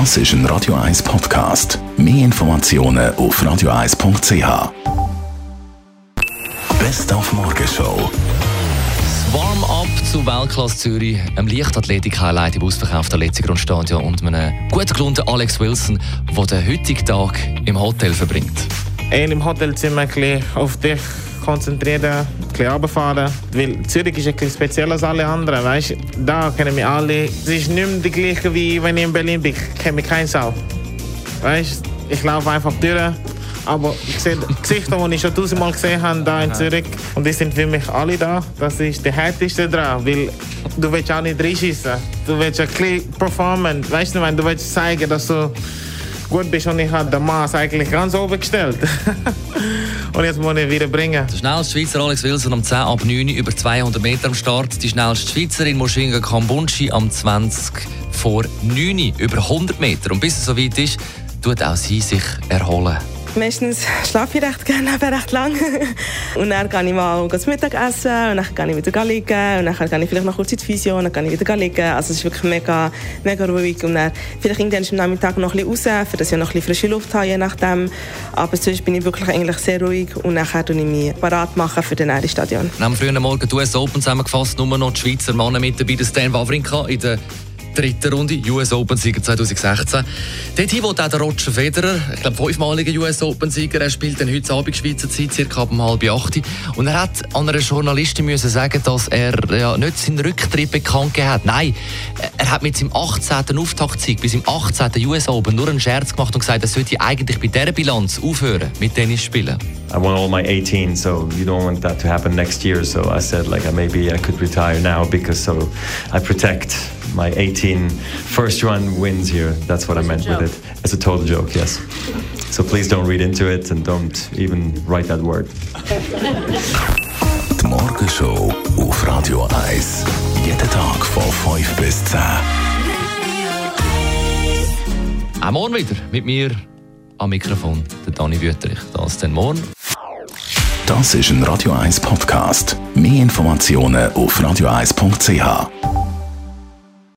Das ist ein Radio 1 Podcast. Mehr Informationen auf radio1.ch. Best auf Morgenshow. Warm-up zu Weltklasse Zürich, einem Leichtathletik-Highlight im ausverkauften Letzigrundstadion und einem gut gelohnten Alex Wilson, der den heutigen Tag im Hotel verbringt. Eher im Hotelzimmer ein auf dich konzentrieren, ein bisschen runterfahren. Weil Zürich ist ein bisschen speziell als alle anderen. Weißt? Da kennen wir alle. Es ist nicht mehr die gleiche, wie wenn ich in Berlin bin. Ich kenne mich kein Sau. Weißt? Ich laufe einfach durch. Aber ich sehe Gesichter, die ich schon tausendmal gesehen habe, da in Zürich. Und die sind für mich alle da. Das ist der härteste dran. Weil du willst auch nicht reinschießen. Du willst ein bisschen performen. Weißt du, du willst zeigen, dass du gut bist und ich habe den Maß eigentlich ganz oben gestellt. und jetzt muss ich wieder bringen. Der schnellste Schweizer Alex Wilson am 10 ab 9 über 200 Meter am Start. Die schnellste Schweizerin Moshinga Kambunchi am 20 vor 9 über 100 Meter. Und bis es soweit ist, tut auch sie sich erholen. Meistens schlafe ich recht gerne, aber recht lang. und dann gehe ich mal das Mittagessen und dann gehe ich wieder liegen und dann gehe ich vielleicht noch kurz in die Physio und dann gehe ich wieder liegen. Also es ist wirklich mega, mega ruhig und dann vielleicht irgendwann am Nachmittag noch ein bisschen raus, dass ich noch ein bisschen frische Luft habe, je nachdem. Aber sonst bin ich wirklich eigentlich sehr ruhig und dann mache ich mich parat machen für den nächsten Stadion. Am frühen Morgen US Open zusammengefasst, nur noch die Schweizer Männer mit dabei, der Stan Wawrinka in der dritten Runde, US Open-Sieger 2016. Dort wo auch der Roger Federer, ich glaube fünfmaliger US Open-Sieger, er spielt dann heute Abend Schweizer Zeit, circa um halb acht. Und er hat an einer Journalistin müssen sagen, dass er ja, nicht seinen Rücktritt bekannt gegeben hat. Nein, er hat mit seinem 18. Auftaktsieg bis im 18. US Open nur einen Scherz gemacht und gesagt, er sollte eigentlich bei dieser Bilanz aufhören mit Tennis spielen. I won all my 18, so you don't want that to happen next year. So I said, like, maybe I could retire now because so I protect my 18 first run wins here. That's what I meant with it. It's a total joke, yes. So please don't read into it and don't even write that word. Die Morgenshow auf Radio 1. Jeden Tag von 5 bis 10. Auch morgen wieder mit mir am Mikrofon, der Dani Wüterich. Das dann morgen. Das ist ein Radio 1 Podcast. Mehr Informationen auf radio1.ch.